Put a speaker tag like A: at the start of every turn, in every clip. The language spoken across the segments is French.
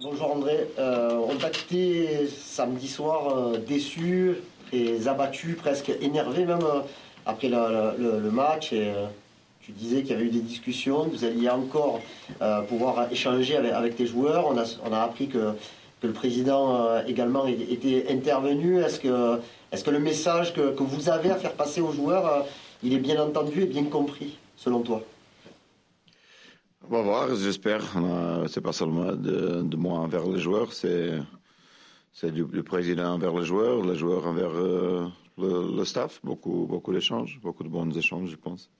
A: Bonjour André. on t'a quitté samedi soir déçu et abattu, presque énervé même après le, match. Et, tu disais qu'il y avait eu des discussions, vous alliez encore pouvoir échanger avec, tes joueurs. On a, appris que que le président euh, également était intervenu Est-ce que, est que le message que, que, vous avez à faire passer aux joueurs, euh, il est bien entendu et bien compris, selon toi?
B: On va voir, j'espère. C'est pas seulement de, de, moi envers les joueurs, c'est, du, président envers les joueurs, les joueurs envers euh, le, staff. Beaucoup, beaucoup d'échanges, beaucoup de bons échanges, je pense.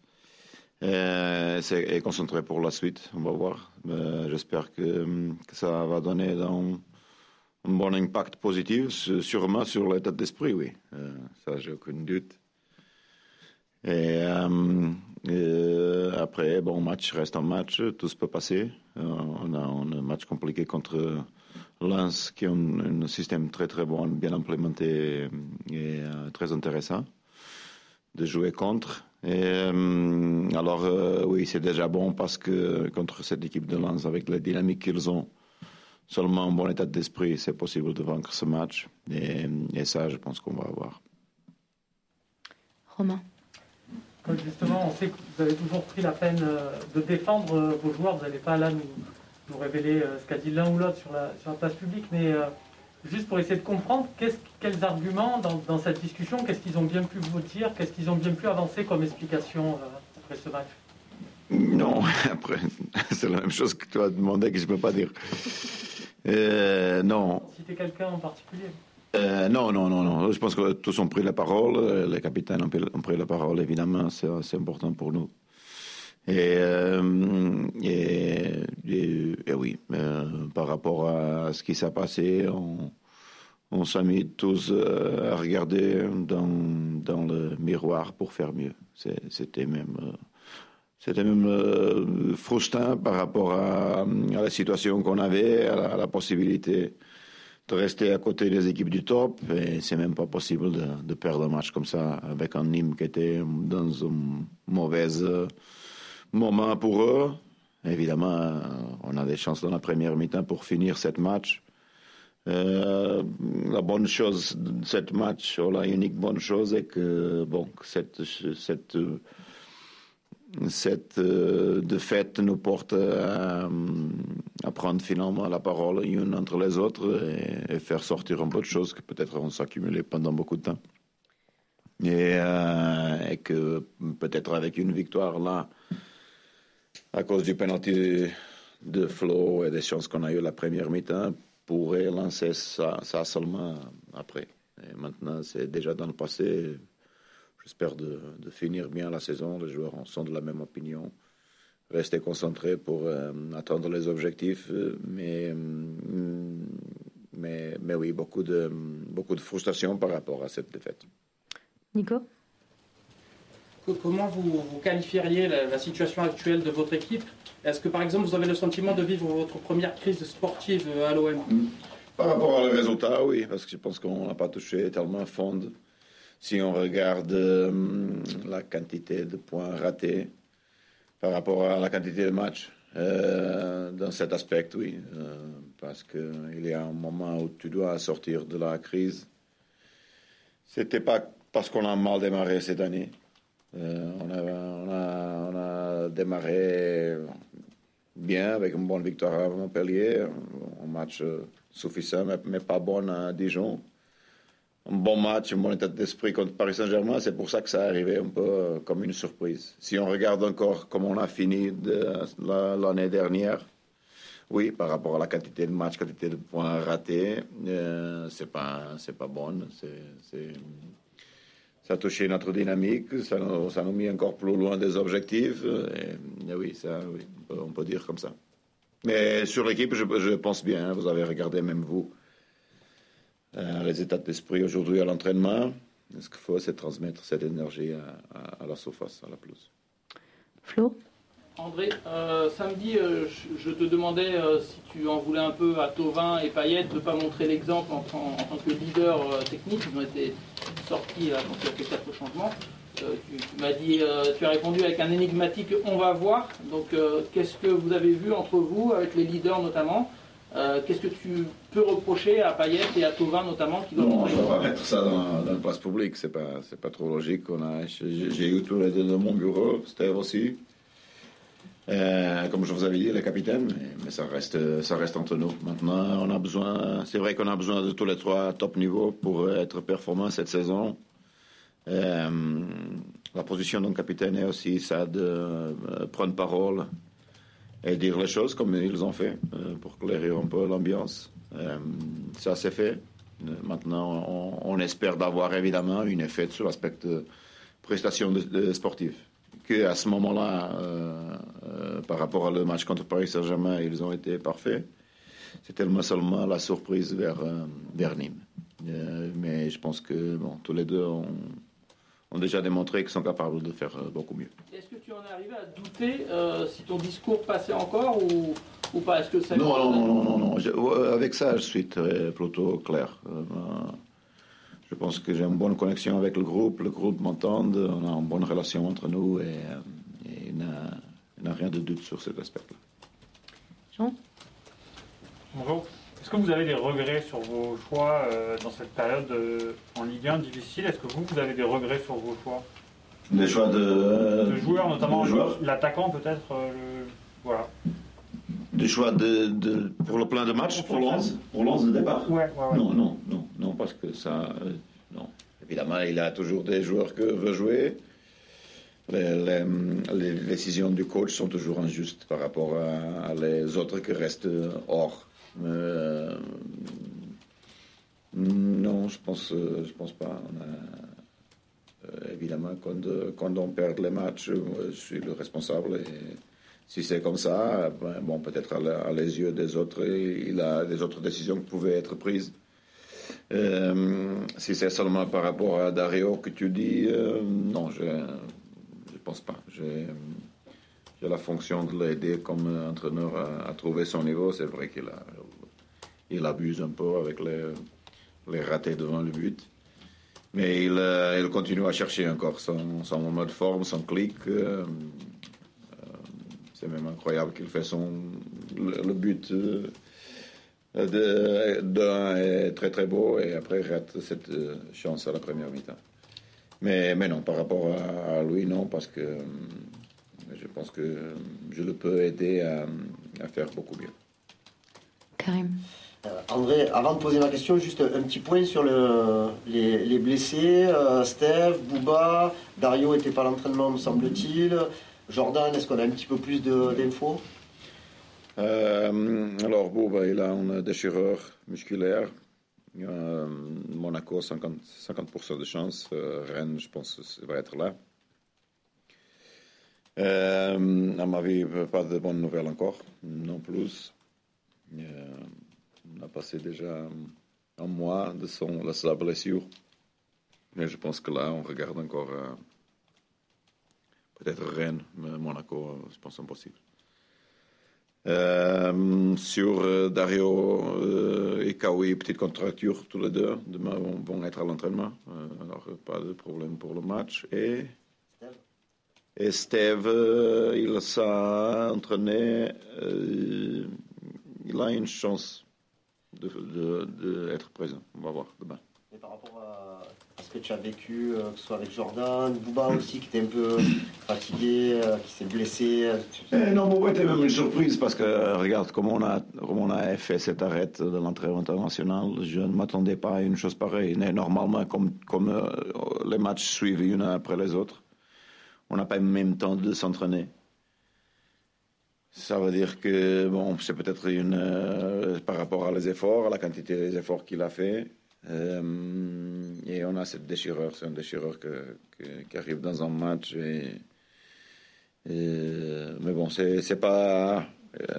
B: Et, c'est concentré pour la suite, on va voir. J'espère que, ça va donner un bon impact positif, sûrement sur l'état d'esprit, oui. Euh, ça, j'ai aucun doute. Et, euh, euh, après, bon, match reste un match, tout se peut passer. on, a, un match compliqué contre Lens, qui a un, système très très bon, bien implémenté et très intéressant de jouer contre. Et, alors, oui, c'est déjà bon parce que contre cette équipe de Lens, avec la dynamique qu'ils ont, seulement en bon état d'esprit, c'est possible de vaincre ce match. Et, ça, je pense qu'on va avoir.
C: Romain.
D: Justement, on sait que vous avez toujours pris la peine euh, de défendre euh, vos joueurs. Vous n'allez pas là nous, nous révéler euh, ce qu'a dit l'un ou l'autre sur la, sur la place publique, mais juste pour essayer de comprendre quels arguments dans, dans cette discussion, qu'est-ce qu'ils ont bien pu vous dire, qu'est-ce qu'ils ont bien pu avancer comme explication après ce match?
B: Non, après, c'est la même chose que tu as demandé que je ne peux pas dire. Euh, non.
D: Citer quelqu'un en particulier
B: euh, non, non, non, non. Je pense que tous ont pris la parole. Les capitaines ont pris, la parole, évidemment. C'est important pour nous. Et, euh, oui, par rapport à ce qui s'est passé, on, s'est mis tous à regarder dans, le miroir pour faire mieux. C'était même c'était même euh, frustrant par rapport à, la situation qu'on avait, à la, possibilité de rester à côté des équipes du top. Et c'est même pas possible de, perdre un match comme ça avec un Nîmes qui était dans un mauvais euh, moment pour eux. Évidemment, on a des chances dans la première mi-temps pour finir cette match. Euh, la bonne chose de cette match, ou la unique bonne chose, est que bon, cette, cette cette euh, défaite nous porte à, prendre finalement la parole une entre les autres et, faire sortir un peu de choses que peut-être vont s'accumuler pendant beaucoup de temps. Et, euh, que peut-être avec une victoire là, à cause du penalty de Flo et des chances qu'on a eu la première mi-temps, pourrait lancer ça, ça seulement après. Et maintenant, c'est déjà dans le passé. J'espère de, finir bien la saison. Les joueurs sont de la même opinion. Rester concentrés pour euh, atteindre les objectifs. Euh, mais, euh, mais, mais oui, beaucoup de, beaucoup de frustration par rapport à cette défaite.
C: Nico?
E: Comment vous, qualifieriez la, situation actuelle de votre équipe? Est-ce que par exemple vous avez le sentiment de vivre votre première crise sportive à l'OM
B: Par rapport à les résultats, oui, parce que je pense qu'on n'a pas touché tellement fond si on regarde euh, la quantité de points ratés par rapport à la quantité de matchs. Euh, dans cet aspect, oui, euh, parce qu'il y a un moment où tu dois sortir de la crise. C'était pas parce qu'on a mal démarré cette année. On a, démarré bien avec une bonne victoire à Montpellier, un match suffisant, mais pas bon à Dijon un bon match, un bon état d'esprit contre Paris Saint-Germain. C'est pour ça que ça est arrivé un peu euh, comme une surprise. Si on regarde encore comment on a fini l'année dernière, oui, par rapport à la quantité de matchs, quantité de points ratés, euh, c'est pas c'est pas bon. Ça a touché notre dynamique, ça nous, ça nous mis encore plus loin des objectifs. Oui, ça, on peut, dire comme ça. Mais sur l'équipe, je, je pense bien. Hein, vous avez regardé même vous euh, les états d'esprit aujourd'hui à l'entraînement. Ce qu'il faut, c'est transmettre cette énergie à, la surface, à la pelouse?
C: Flo?
E: André, euh, samedi, euh, je, te demandais si tu en voulais un peu à Tovin et Payet de ne pas montrer l'exemple en, tant que leader technique. Ils ont été sortis donc il y a fait quatre changements. tu, m'as dit, tu as répondu avec un énigmatique on va voir. Donc qu'est-ce que vous avez vu entre vous, avec les leaders notamment? Euh, Qu'est-ce que tu peux reprocher à Payet et à Tovin notamment qui
B: Non, je ne vais pas mettre ça dans, dans la place publique, c'est pas, c'est pas trop logique. On a, j'ai, eu tous les deux dans mon bureau, Steve aussi. Euh, comme je vous avais dit, les capitaines, mais, ça, reste, ça reste entre nous. Maintenant, on a besoin, c'est vrai qu'on a besoin de tous les trois top niveaux pour être performants cette saison. Euh, la position d'un capitaine est aussi ça de prendre parole et dire les choses comme ils ont fait euh, pour clairer un peu l'ambiance. Euh, ça c'est fait. Euh, Maintenant, on, espère d'avoir évidemment une effet sur l'aspect prestation de, de sportive. Que à ce moment-là, euh, euh, par rapport au match contre Paris Saint-Germain, ils ont été parfaits. Tellement seulement la surprise vers, euh, vers Nîmes. Euh, mais je pense que bon, tous les deux ont, ont déjà démontré qu'ils sont capables de faire euh, beaucoup mieux.
E: Est-ce que tu en es arrivé à douter euh, si ton discours passait encore ou, ou pas? Est-ce que ça
B: Non, non, non, non, non. non. Je- ouais, avec ça, je suis très, plutôt clair. Euh, je pense que j'ai une bonne connexion avec le groupe, le groupe m'entend, on a une bonne relation entre nous et, et il n'a rien de doute sur cet aspect-là.
C: Jean?
F: Bonjour. Est-ce que vous avez des regrets sur vos choix euh, dans cette période euh, en Ligue 1 difficile? Est-ce que vous, vous avez des regrets sur vos choix?
B: Les choix de,
F: De joueurs, notamment l'attaquant peut-être euh, le- Voilà.
B: Des choix de, de- pour le plan de match, pour l'once, pour de départ
F: Ouais, ouais, ouais.
B: Non, non, non, non, parce que ça, non. Évidemment, il a toujours des joueurs que veut jouer. Les, les- les décisions du coach sont toujours injustes par rapport à, à les autres qui restent hors. Euh, non, je pense, pense pas. Euh, évidemment, quand, on perd les matchs, euh, je suis le responsable. Et si c'est comme ça, ben, bon, peut-être à, les yeux des autres, il a des autres décisions qui pouvaient être prises. Si c'est seulement par rapport à Dario que tu dis, non, je ne pense pas. J'ai j'ai la fonction de l'aider comme entraîneur à, à trouver son niveau. C'est vrai qu'il a, il abuse un peu avec les, ratés devant le but. Mais il, euh, continue à chercher encore son, son moment de forme, son clic. euh, euh, c'est même incroyable qu'il fait son, le, but. de, de un est très très beau et après rate cette chance à la première mi-temps. Mais, mais non, par rapport à, à lui, non, parce que je pense que je le peux aider à, à faire beaucoup mieux.
C: Karim.
A: Euh, André, avant de poser ma question, juste un petit point sur le, les, les blessés. Euh, Steve, Bouba, Dario n'était pas à l'entraînement, me semble-t-il. Jordan, est-ce qu'on a un petit peu plus d'infos?
B: Euh, alors, bon, bah, il a un déchireur musculaire. Monaco, 50%, 50 de chance. Rennes, je pense va être là. À ma vie, pas de bonnes nouvelles encore, non plus. Euh, on a passé déjà un mois de, son, de sa blessure. Mais je pense que là, on regarde encore euh, peut-être Rennes, mais Monaco, je pense impossible. Euh, sur euh, Dario euh, et Kawi, petite contracture tous les deux. Demain vont, vont être à l'entraînement. Euh, alors pas de problème pour le match. Et,
A: Steve
B: et Steve, euh, il s'est entraîné. euh, il a une chance de, de, de être présent. On va voir demain.
A: Et par rapport à, ce que tu as vécu, euh, que ce soit avec Jordan, Bouba aussi, qui était un peu fatigué, euh, qui s'est blessé. euh, tu-
B: Eh non, Bobo était même une surprise parce que regarde comment on a, comment on a fait cet arrêt de l'entrée internationale. Je ne m'attendais pas à une chose pareille. Mais normalement, comme, comme euh, les matchs suivent une après les autres, on n'a pas le même temps de s'entraîner. Ça veut dire que bon, c'est peut-être une euh, par rapport à les efforts, la quantité des efforts qu'il a fait. Euh, et on a cette déchirure, c'est un déchirure que, que- qui arrive dans un match euh, mais bon, c'est pas.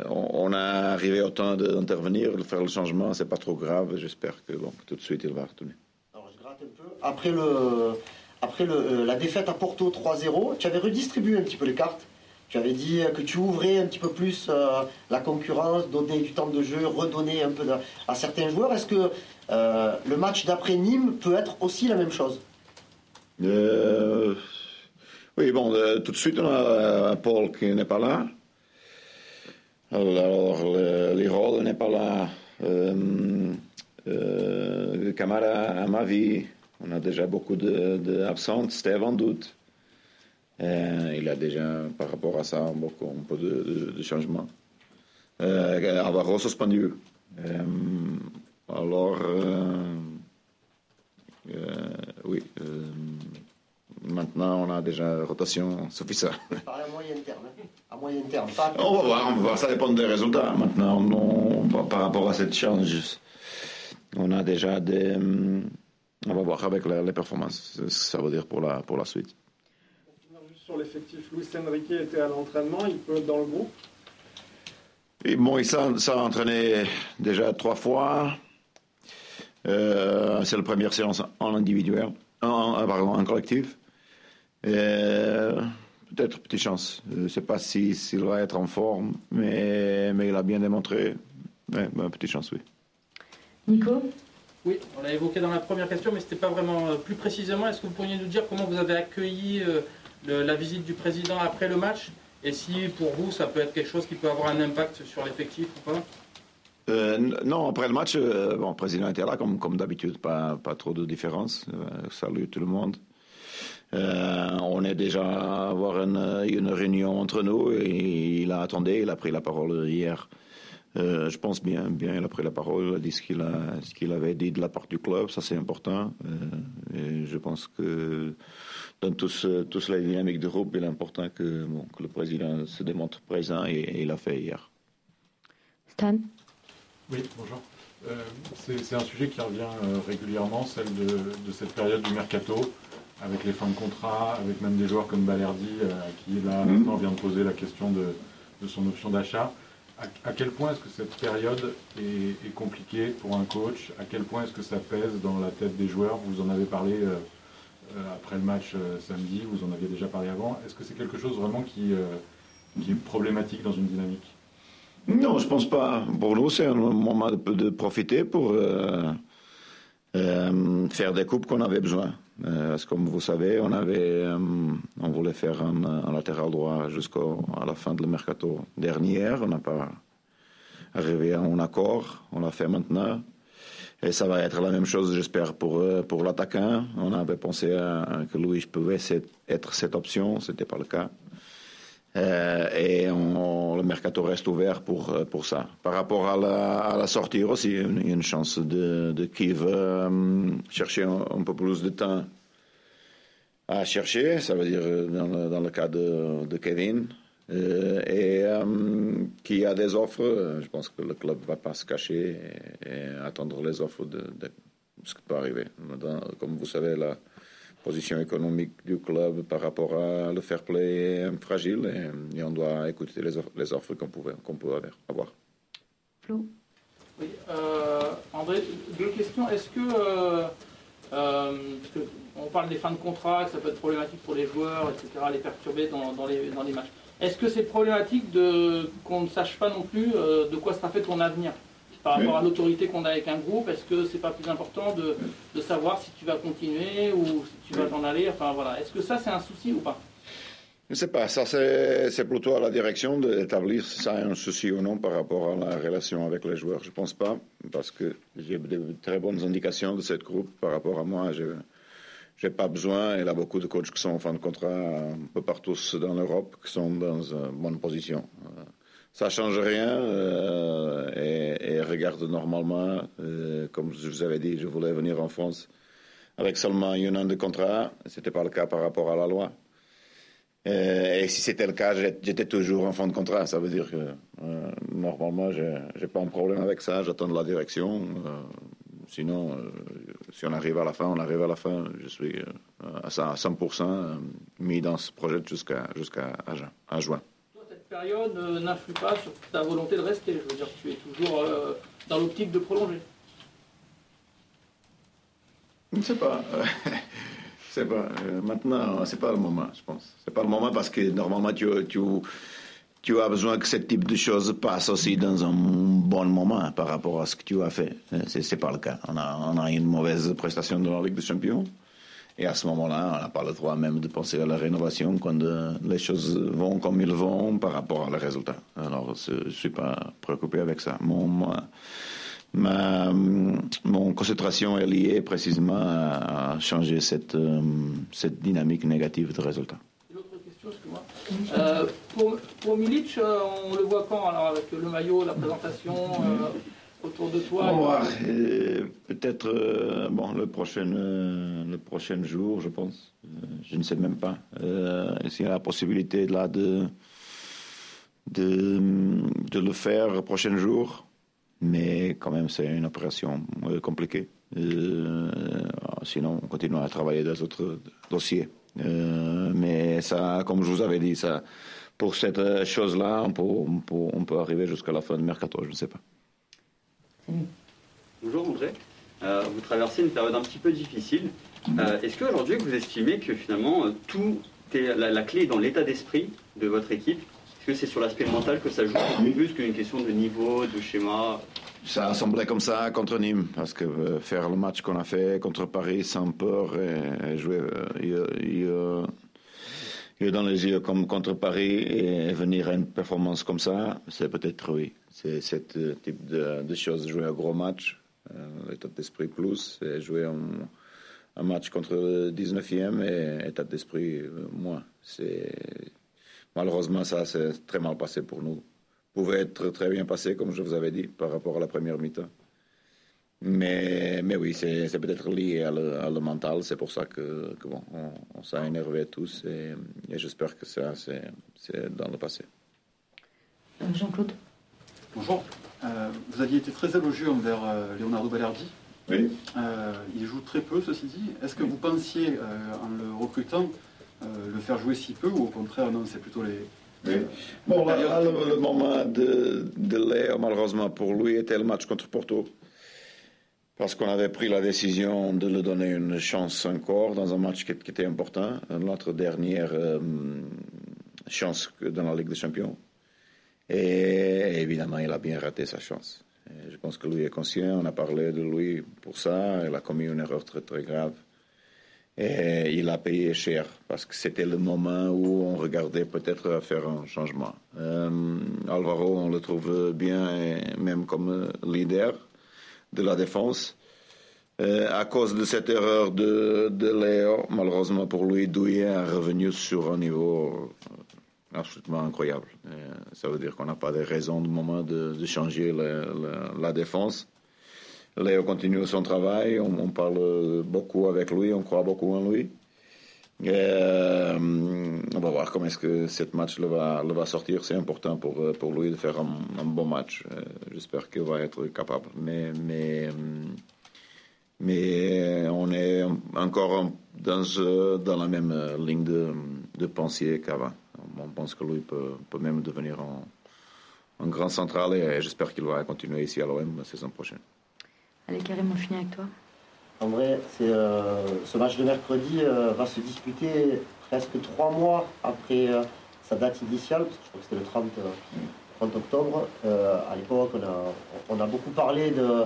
B: on, a arrivé au temps d'intervenir, de faire le changement, c'est pas trop grave. J'espère que bon, tout de suite il va retourner.
A: Alors je gratte un peu. Après, le, après le, la défaite à Porto 3-0, tu avais redistribué un petit peu les cartes? Tu avais dit que tu ouvrais un petit peu plus euh, la concurrence, donner du temps de jeu, redonner un peu à certains joueurs. Est-ce que euh, le match d'après Nîmes peut être aussi la même chose?
B: Euh, oui, bon, tout de suite on a Paul qui n'est pas là. Alors, rôles n'est pas là. Camara, à ma vie, on a déjà beaucoup d'absents. De, Steve en doute. Euh, il a déjà, par rapport à ça, beaucoup, un peu de, de, de changement. Euh, Alvaro suspendu. Euh, alors, euh, oui. maintenant, on a déjà rotation suffisante.
A: à moyen terme. Hein. À moyen terme. Pas
B: on va voir, on va voir. Ça dépend des résultats. Maintenant, on, par rapport à cette change, on a déjà des. On va voir avec les, les performances, ce que ça veut dire pour la, pour la suite.
G: Sur l'effectif, Luis Enrique était à l'entraînement, il peut être dans le groupe
B: et bon, il s'est entraîné déjà trois fois. Euh, c'est la première séance en individuel, en, pardon, en collectif. Peut-être petite chance. Je ne sais pas s'il va être en forme, mais, mais il a bien démontré. Ouais, petite chance, oui.
C: Nico?
E: Oui, on l'a évoqué dans la première question, mais ce n'était pas vraiment euh, plus précisément. Est-ce que vous pourriez nous dire comment vous avez accueilli euh, la visite du président après le match et si pour vous, ça peut être quelque chose qui peut avoir un impact sur l'effectif ou pas?
B: Euh, non, après le match, euh, bon, le président était là, comme, comme d'habitude, pas, pas trop de différence. Euh, salut tout le monde. on est déjà à avoir une, une, réunion entre nous et il a attendu, il a pris la parole hier. je pense bien, bien, il a pris la parole, il a dit ce qu'il, ce qu'il avait dit de la part du club, ça c'est important. je pense que dans tous, tous la dynamique de groupe, il est important que, bon, que, le président se démontre présent et, il l'a fait hier.
C: Stan?
H: Oui, bonjour. Euh, c'est un sujet qui revient euh, régulièrement, celle de, de, cette période du mercato, avec les fins de contrat, avec même des joueurs comme Balerdi, euh, qui là mmh. maintenant vient de poser la question de, de son option d'achat. À, à, quel point est-ce que cette période est, est, compliquée pour un coach? À quel point est-ce que ça pèse dans la tête des joueurs? Vous en avez parlé après le match euh, samedi, vous en aviez déjà parlé avant. Est-ce que c'est quelque chose vraiment qui, euh, qui, est problématique dans une dynamique?
B: Non, je pense pas. Pour nous, c'est un moment de, profiter pour euh, euh, faire des coupes qu'on avait besoin. Euh, comme vous savez, on, avait, on voulait faire un, un latéral droit jusqu'à la fin de le mercato dernière. On n'a pas arrivé à un accord. On l'a fait maintenant. Et ça va être la même chose, j'espère, pour, euh, pour l'attaquant. On avait pensé que Louis pouvait être cette option, ce n'était pas le cas. Euh, et le mercato reste ouvert pour, euh, pour ça. Par rapport à la, sortie aussi, il y a une chance de, de euh, chercher un, peu plus de temps à chercher, ça veut dire dans le, cas de Kevin. Euh, et euh, qui a des offres, je pense que le club ne va pas se cacher et, et attendre les offres de, de, ce qui peut arriver. Dans, comme vous savez, la position économique du club par rapport à le fair play est fragile et, et on doit écouter les offres, les offres qu'on qu peut avoir.
C: Flo
E: Oui, euh, André, deux questions. Est-ce que, euh, euh, on parle des fins de contrat, que ça peut être problématique pour les joueurs, etc., les perturber dans, dans, les, dans les matchs. Est-ce que c'est problématique qu'on ne sache pas non plus euh, de quoi sera fait ton avenir? Par rapport à l'autorité qu'on a avec un groupe Est-ce que c'est pas plus important de, de, savoir si tu vas continuer ou si tu vas t'en aller? Enfin voilà, est-ce que ça c'est un souci ou pas?
B: Je ne sais pas, ça c'est plutôt à la direction d'établir si ça est un souci ou non par rapport à la relation avec les joueurs. Je ne pense pas, parce que j'ai de très bonnes indications de cette groupe par rapport à moi. J'ai pas besoin. Il a beaucoup de coachs qui sont en fin de contrat un peu partout dans l'Europe, qui sont dans une bonne position. Ça change rien euh, et, regarde normalement, euh, comme je vous avais dit, je voulais venir en France avec seulement un an de contrat. C'était pas le cas par rapport à la loi. Et, si c'était le cas, j'étais toujours en fin de contrat. Ça veut dire que euh, normalement, j'ai pas un problème avec ça. J'attends la direction. Sinon, euh, si on arrive à la fin, on arrive à la fin. Je suis euh, à 100% euh, mis dans ce projet jusqu'à jusqu'à à juin.
E: Toi, cette période n'influe pas sur ta volonté de rester. Je veux dire, tu es toujours dans l'optique de prolonger.
B: Je ne sais pas. c'est pas. maintenant, c'est pas le moment, je pense. C'est pas le moment parce que normalement, tu, tu tu as besoin que ce type de choses passe aussi dans un bon moment par rapport à ce que tu as fait. Ce n'est pas le cas. On a, on a, une mauvaise prestation dans la Ligue des Champions Et à ce moment-là, on n'a pas le droit même de penser à la rénovation quand euh, les choses vont comme ils vont par rapport à les résultats. Alors, je ne suis pas préoccupé avec ça. Mon, moi, ma mon concentration est liée précisément à, changer cette, euh, cette dynamique négative de résultats.
E: Une autre question, excuse-moi. Euh, pour, pour Milic, euh, on le voit quand alors avec le maillot, la présentation autour de toi?
B: Va Peut-être bon, le, prochain, le prochain jour, je pense. je ne sais même pas. S'il y a la possibilité là de, de, de le faire le prochain jour, mais quand même, c'est une opération euh, compliquée. Euh, sinon, on continue à travailler dans d'autres dossiers. Euh, mais ça, comme je vous avais dit, ça, pour cette chose-là, on peut, on, peut, arriver jusqu'à la fin du mercato, je ne sais pas.
I: Bonjour André. vous traversez une période un petit peu difficile. Est-ce qu'aujourd'hui, vous estimez que finalement, tout est, la, la clé est dans l'état d'esprit de votre équipe? Que c'est sur l'aspect mental que ça joue plus qu'une question de niveau, de schéma?
B: Ça a semblé comme ça contre Nîmes, parce que euh, faire le match qu'on a fait contre Paris sans peur et, jouer euh, dans les yeux comme contre Paris et venir à une performance comme ça, c'est peut-être oui. C'est ce type de, choses, jouer un gros match, euh, l'état d'esprit plus, et jouer un, match contre le 19e et état d'esprit moins. C'est Malheureusement, ça s'est très mal passé pour nous. Pouvait être très bien passé, comme je vous avais dit, par rapport à la première mi-temps. Mais, mais oui, c'est peut-être lié à le, mental. C'est pour ça que, bon, on, s'est énervé tous et, j'espère que ça, c'est dans le passé.
C: Euh, Jean-Claude
J: Bonjour. Euh, vous aviez été très élogieux envers euh, Leonardo Balerdi.
B: Oui.
J: il joue très peu, ceci dit. Est-ce que vous pensiez, en le recrutant, euh, le faire jouer si peu ou au contraire, non, c'est plutôt les.
B: Bon, le, moment de, de Léo, malheureusement pour lui, était le match contre Porto. Parce qu'on avait pris la décision de lui donner une chance encore dans un match qui, était important, notre dernière euh, chance dans la Ligue des Champions. Et évidemment, il a bien raté sa chance. je pense que lui est conscient, on a parlé de lui pour ça, il a commis une erreur très très grave. Et il a payé cher parce que c'était le moment où on regardait peut-être faire un changement. Euh, Alvaro, on le trouve bien, même comme leader de la défense. Euh, à cause de cette erreur de, de Léo, malheureusement pour lui, Douillet est revenu sur un niveau absolument incroyable. Euh, ça veut dire qu'on n'a pas de raison de moment de, changer la défense. Léo continue son travail, on, parle beaucoup avec lui, on croit beaucoup en lui. Euh, on va voir comment est-ce que ce match le va, sortir. C'est important pour, pour lui de faire un, bon match. Euh, j'espère qu'il va être capable. Mais, mais, mais on est encore dans, la même ligne de, de pensée qu'avant. On pense que lui peut, peut même devenir un, un grand central et j'espère qu'il va continuer ici à l'OM la saison prochaine.
C: Allez, Karim, on finit avec toi.
A: En vrai, euh, ce match de mercredi euh, va se disputer presque trois mois après euh, sa date initiale, je crois que c'était le 30, 30 octobre. à l'époque, on a, beaucoup parlé de,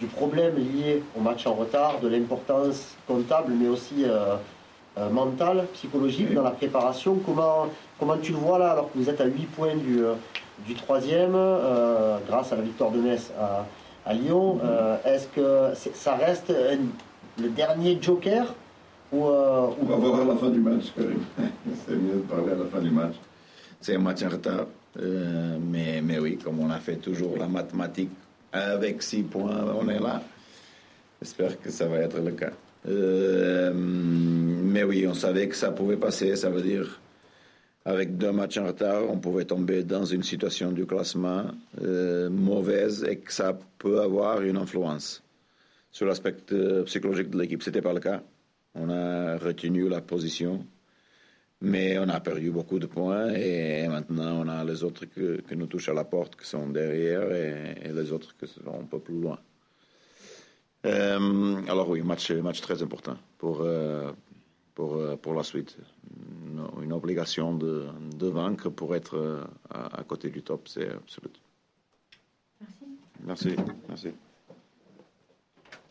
A: du problème lié au match en retard, de l'importance comptable, mais aussi mentale, psychologique dans la préparation. Comment, comment tu le vois là, alors que vous êtes à 8 points du, du troisième, grâce à la victoire de Metz à à Lyon. Euh, est-ce que ça reste le dernier joker ou,
B: euh, On va voir à la fin du match, Karim. C'est mieux de parler à la fin du match. C'est un match en retard. Euh, mais, mais oui, comme on a fait toujours la mathématique avec six points, on est là. J'espère que ça va être le cas. mais oui, on savait que ça pouvait passer. Ça veut dire avec deux matchs en retard, on pouvait tomber dans une situation du classement euh, mauvaise et que ça peut avoir une influence sur l'aspect euh, psychologique de l'équipe. Ce n'était pas le cas. On a retenu la position, mais on a perdu beaucoup de points et maintenant on a les autres que, nous touchent à la porte qui sont derrière et, les autres qui sont un peu plus loin. Euh, alors oui, match, match très important pour, pour la suite. Une, obligation de, de, vaincre pour être euh, à, à côté du top, c'est absolu.
C: Merci.
B: Merci. Merci.